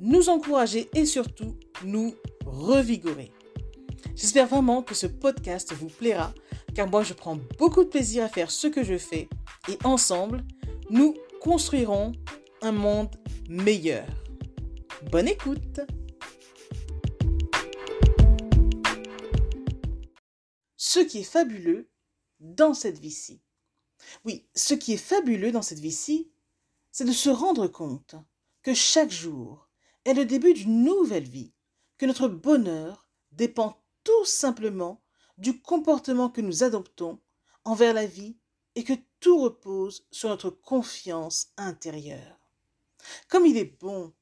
nous encourager et surtout nous revigorer. J'espère vraiment que ce podcast vous plaira car moi je prends beaucoup de plaisir à faire ce que je fais et ensemble, nous construirons un monde meilleur. Bonne écoute Ce qui est fabuleux dans cette vie-ci. Oui, ce qui est fabuleux dans cette vie-ci, c'est de se rendre compte que chaque jour est le début d'une nouvelle vie, que notre bonheur dépend tout simplement du comportement que nous adoptons envers la vie et que tout repose sur notre confiance intérieure. Comme il est bon,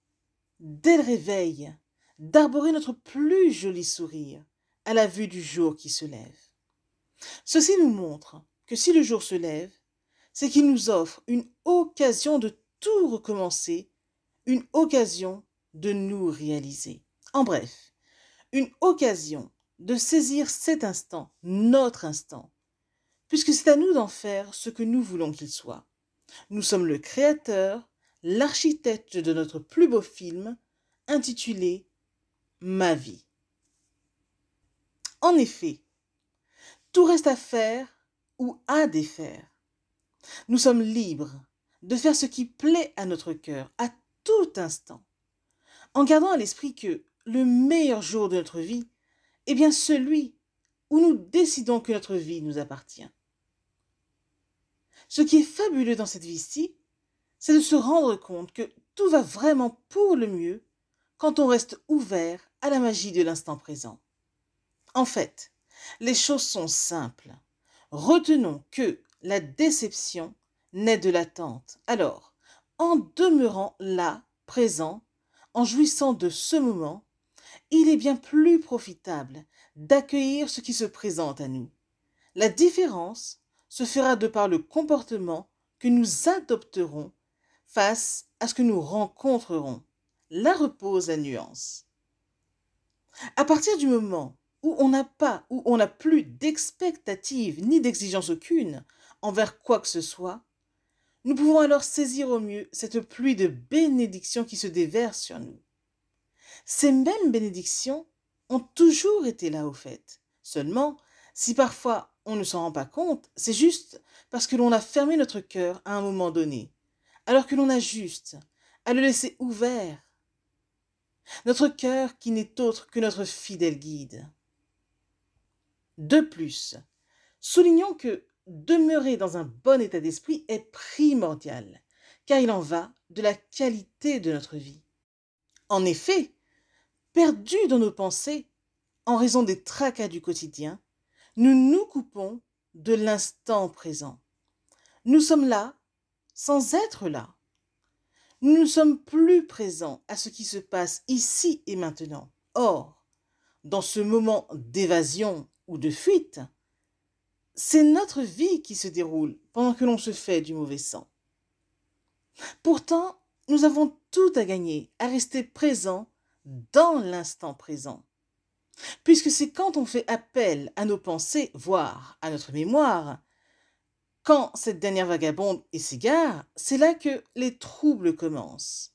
dès le réveil, d'arborer notre plus joli sourire à la vue du jour qui se lève. Ceci nous montre que si le jour se lève, c'est qu'il nous offre une occasion de tout recommencer, une occasion de nous réaliser. En bref, une occasion de saisir cet instant, notre instant, puisque c'est à nous d'en faire ce que nous voulons qu'il soit. Nous sommes le créateur, l'architecte de notre plus beau film, intitulé Ma vie. En effet, tout reste à faire ou à défaire. Nous sommes libres de faire ce qui plaît à notre cœur à tout instant, en gardant à l'esprit que le meilleur jour de notre vie est bien celui où nous décidons que notre vie nous appartient. Ce qui est fabuleux dans cette vie-ci, c'est de se rendre compte que tout va vraiment pour le mieux quand on reste ouvert à la magie de l'instant présent. En fait, les choses sont simples. Retenons que la déception naît de l'attente. Alors, en demeurant là, présent, en jouissant de ce moment, il est bien plus profitable d'accueillir ce qui se présente à nous. La différence se fera de par le comportement que nous adopterons face à ce que nous rencontrerons. Là repose la nuance. À partir du moment où on n'a pas, où on n'a plus d'expectative ni d'exigence aucune envers quoi que ce soit, nous pouvons alors saisir au mieux cette pluie de bénédictions qui se déverse sur nous. Ces mêmes bénédictions ont toujours été là au fait. Seulement, si parfois on ne s'en rend pas compte, c'est juste parce que l'on a fermé notre cœur à un moment donné, alors que l'on a juste à le laisser ouvert. Notre cœur qui n'est autre que notre fidèle guide. De plus, soulignons que demeurer dans un bon état d'esprit est primordial, car il en va de la qualité de notre vie. En effet, perdus dans nos pensées, en raison des tracas du quotidien, nous nous coupons de l'instant présent. Nous sommes là sans être là. Nous ne sommes plus présents à ce qui se passe ici et maintenant. Or, dans ce moment d'évasion ou de fuite, c'est notre vie qui se déroule pendant que l'on se fait du mauvais sang. Pourtant, nous avons tout à gagner à rester présents dans l'instant présent puisque c'est quand on fait appel à nos pensées, voire à notre mémoire, quand cette dernière vagabonde et s'égare, c'est là que les troubles commencent.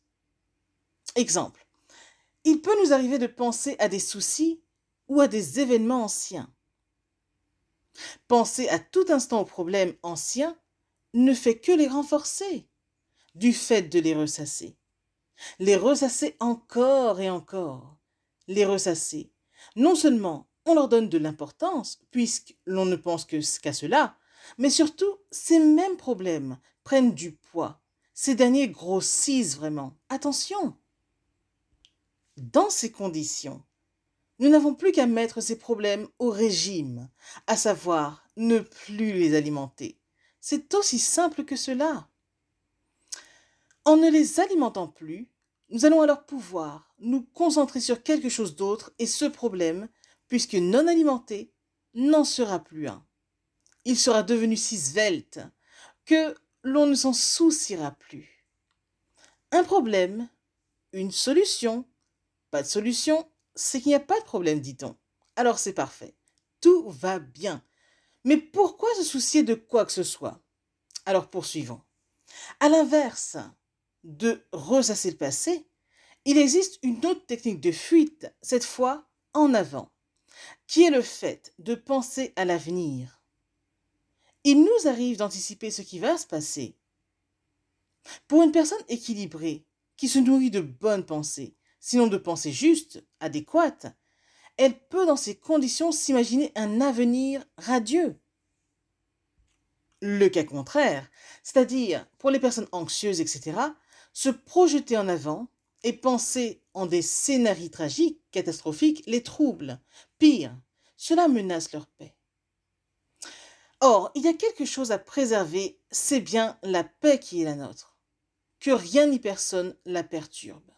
Exemple. Il peut nous arriver de penser à des soucis ou à des événements anciens. Penser à tout instant aux problèmes anciens ne fait que les renforcer, du fait de les ressasser. Les ressasser encore et encore, les ressasser non seulement on leur donne de l'importance, puisque l'on ne pense qu'à cela, mais surtout ces mêmes problèmes prennent du poids. Ces derniers grossissent vraiment. Attention. Dans ces conditions, nous n'avons plus qu'à mettre ces problèmes au régime, à savoir ne plus les alimenter. C'est aussi simple que cela. En ne les alimentant plus, nous allons alors pouvoir nous concentrer sur quelque chose d'autre et ce problème, puisque non alimenté, n'en sera plus un. Il sera devenu si svelte que l'on ne s'en souciera plus. Un problème, une solution, pas de solution, c'est qu'il n'y a pas de problème, dit-on. Alors c'est parfait. Tout va bien. Mais pourquoi se soucier de quoi que ce soit? Alors poursuivons. À l'inverse de ressasser le passé, il existe une autre technique de fuite, cette fois en avant, qui est le fait de penser à l'avenir. Il nous arrive d'anticiper ce qui va se passer. Pour une personne équilibrée, qui se nourrit de bonnes pensées, sinon de pensées justes, adéquates, elle peut dans ces conditions s'imaginer un avenir radieux. Le cas contraire, c'est-à-dire pour les personnes anxieuses, etc., se projeter en avant et penser en des scénarios tragiques, catastrophiques, les troubles. Pire, cela menace leur paix. Or, il y a quelque chose à préserver, c'est bien la paix qui est la nôtre. Que rien ni personne la perturbe.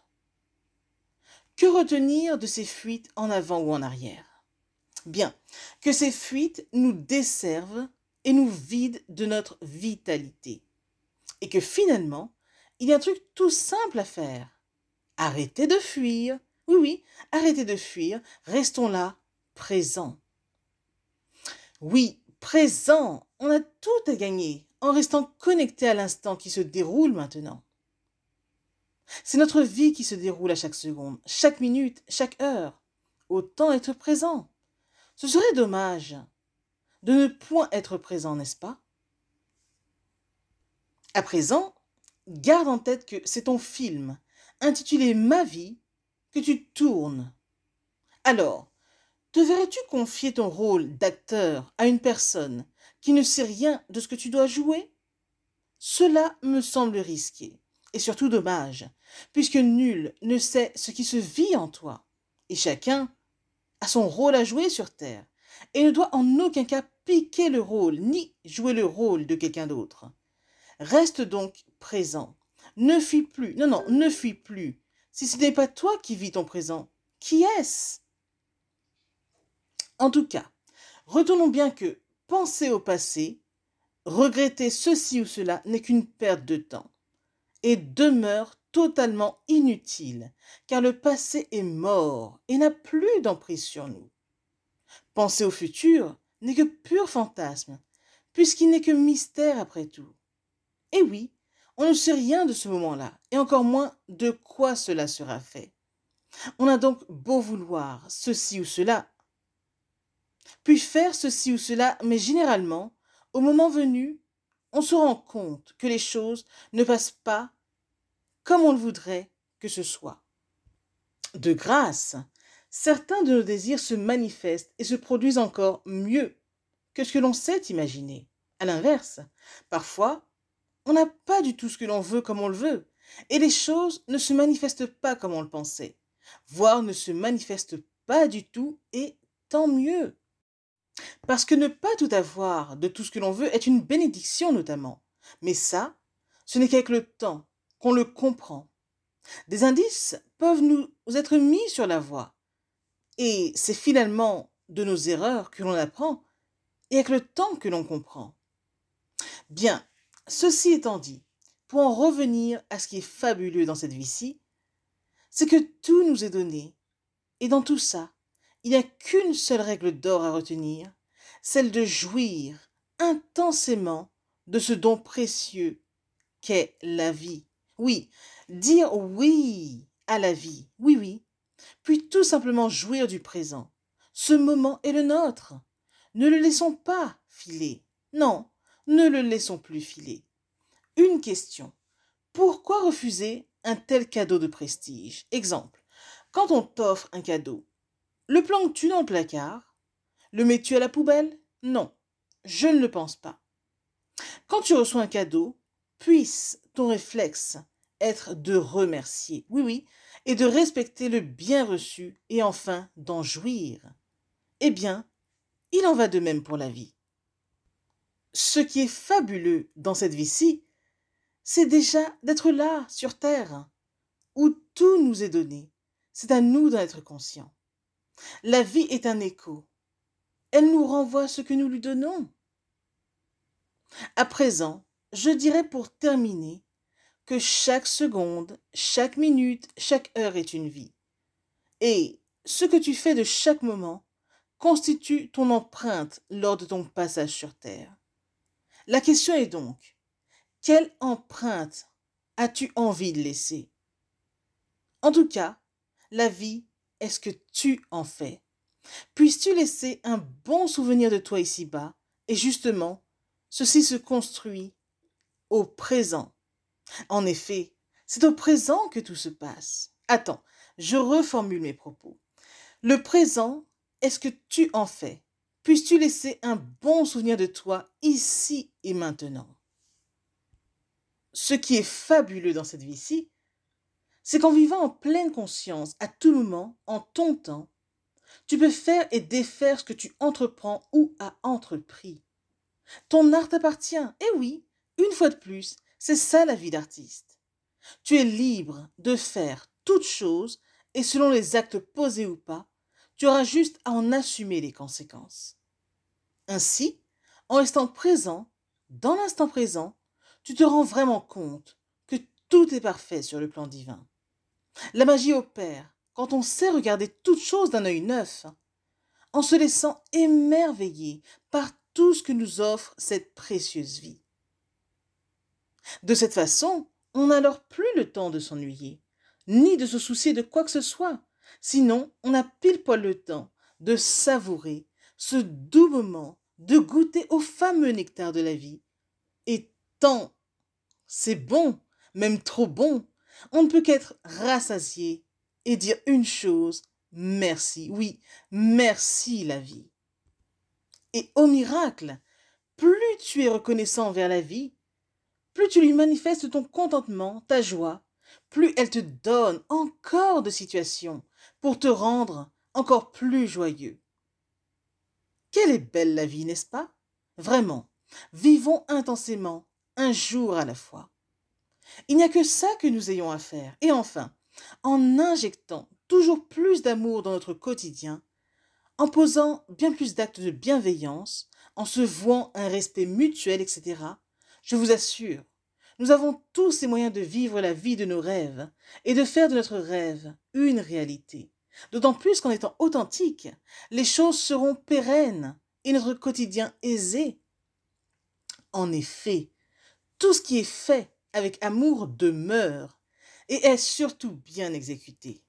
Que retenir de ces fuites en avant ou en arrière? Bien, que ces fuites nous desservent et nous vident de notre vitalité. Et que finalement, il y a un truc tout simple à faire. Arrêtez de fuir. Oui, oui, arrêtez de fuir. Restons là, présents. Oui, présents. On a tout à gagner en restant connecté à l'instant qui se déroule maintenant. C'est notre vie qui se déroule à chaque seconde, chaque minute, chaque heure. Autant être présent. Ce serait dommage de ne point être présent, n'est-ce pas? À présent, garde en tête que c'est ton film, intitulé Ma vie, que tu tournes. Alors, te verrais-tu confier ton rôle d'acteur à une personne qui ne sait rien de ce que tu dois jouer? Cela me semble risqué, et surtout dommage, puisque nul ne sait ce qui se vit en toi, et chacun a son rôle à jouer sur Terre, et ne doit en aucun cas piquer le rôle, ni jouer le rôle de quelqu'un d'autre. Reste donc présent. Ne fuis plus. Non, non, ne fuis plus. Si ce n'est pas toi qui vis ton présent, qui est-ce? En tout cas, retournons bien que penser au passé, regretter ceci ou cela n'est qu'une perte de temps et demeure totalement inutile, car le passé est mort et n'a plus d'emprise sur nous. Penser au futur n'est que pur fantasme, puisqu'il n'est que mystère après tout. Et oui, on ne sait rien de ce moment-là, et encore moins de quoi cela sera fait. On a donc beau vouloir ceci ou cela, puis faire ceci ou cela, mais généralement, au moment venu, on se rend compte que les choses ne passent pas comme on le voudrait que ce soit. De grâce, certains de nos désirs se manifestent et se produisent encore mieux que ce que l'on sait imaginer. À l'inverse, parfois, on n'a pas du tout ce que l'on veut comme on le veut, et les choses ne se manifestent pas comme on le pensait, voire ne se manifestent pas du tout, et tant mieux. Parce que ne pas tout avoir de tout ce que l'on veut est une bénédiction notamment. Mais ça, ce n'est qu'avec le temps qu'on le comprend. Des indices peuvent nous être mis sur la voie. Et c'est finalement de nos erreurs que l'on apprend et avec le temps que l'on comprend. Bien, ceci étant dit, pour en revenir à ce qui est fabuleux dans cette vie-ci, c'est que tout nous est donné, et dans tout ça, il n'y a qu'une seule règle d'or à retenir, celle de jouir intensément de ce don précieux qu'est la vie. Oui, dire oui à la vie, oui, oui, puis tout simplement jouir du présent. Ce moment est le nôtre. Ne le laissons pas filer. Non, ne le laissons plus filer. Une question. Pourquoi refuser un tel cadeau de prestige? Exemple. Quand on t'offre un cadeau, le planques-tu dans le placard Le mets-tu à la poubelle? Non, je ne le pense pas. Quand tu reçois un cadeau, puisse ton réflexe être de remercier, oui, oui, et de respecter le bien reçu et enfin d'en jouir. Eh bien, il en va de même pour la vie. Ce qui est fabuleux dans cette vie-ci, c'est déjà d'être là, sur Terre, où tout nous est donné, c'est à nous d'en être conscients. La vie est un écho. Elle nous renvoie ce que nous lui donnons. À présent, je dirais pour terminer que chaque seconde, chaque minute, chaque heure est une vie. Et ce que tu fais de chaque moment constitue ton empreinte lors de ton passage sur Terre. La question est donc, quelle empreinte as-tu envie de laisser? En tout cas, la vie est ce que tu en fais? Puisses-tu laisser un bon souvenir de toi ici-bas? Et justement, ceci se construit au présent. En effet, c'est au présent que tout se passe. Attends, je reformule mes propos. Le présent est ce que tu en fais? Puisses-tu laisser un bon souvenir de toi ici et maintenant? Ce qui est fabuleux dans cette vie-ci, c'est qu'en vivant en pleine conscience, à tout moment, en ton temps, tu peux faire et défaire ce que tu entreprends ou as entrepris. Ton art t'appartient, et oui, une fois de plus, c'est ça la vie d'artiste. Tu es libre de faire toute chose et selon les actes posés ou pas, tu auras juste à en assumer les conséquences. Ainsi, en restant présent, dans l'instant présent, tu te rends vraiment compte que tout est parfait sur le plan divin. La magie opère quand on sait regarder toute chose d'un œil neuf, en se laissant émerveiller par tout ce que nous offre cette précieuse vie. De cette façon, on n'a alors plus le temps de s'ennuyer, ni de se soucier de quoi que ce soit. Sinon, on a pile poil le temps de savourer ce doux moment, de goûter au fameux nectar de la vie. Et tant, c'est bon, même trop bon, on ne peut qu'être rassasié et dire une chose, merci, oui, merci la vie. Et au miracle, plus tu es reconnaissant envers la vie, plus tu lui manifestes ton contentement, ta joie, plus elle te donne encore de situations pour te rendre encore plus joyeux. Quelle est belle la vie, n'est-ce pas? Vraiment, vivons intensément, un jour à la fois. Il n'y a que ça que nous ayons à faire. Et enfin, en injectant toujours plus d'amour dans notre quotidien, en posant bien plus d'actes de bienveillance, en se vouant un respect mutuel, etc., je vous assure, nous avons tous les moyens de vivre la vie de nos rêves et de faire de notre rêve une réalité. D'autant plus qu'en étant authentique, les choses seront pérennes et notre quotidien aisé. En effet, tout ce qui est fait avec amour demeure et est surtout bien exécuté.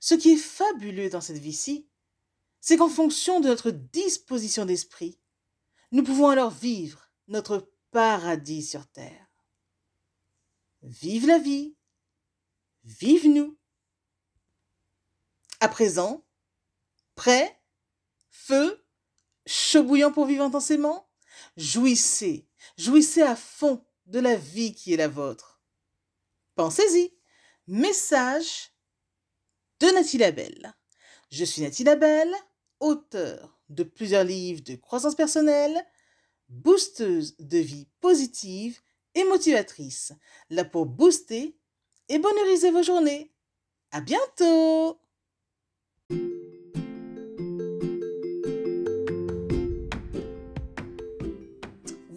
Ce qui est fabuleux dans cette vie-ci, c'est qu'en fonction de notre disposition d'esprit, nous pouvons alors vivre notre paradis sur terre. Vive la vie, vive nous. À présent, prêt, feu, chaud pour vivre intensément, jouissez, jouissez à fond de la vie qui est la vôtre. Pensez-y. Message de Nathalie Labelle. Je suis Nathalie Labelle, auteur de plusieurs livres de croissance personnelle, boosteuse de vie positive et motivatrice, là pour booster et bonheuriser vos journées. À bientôt!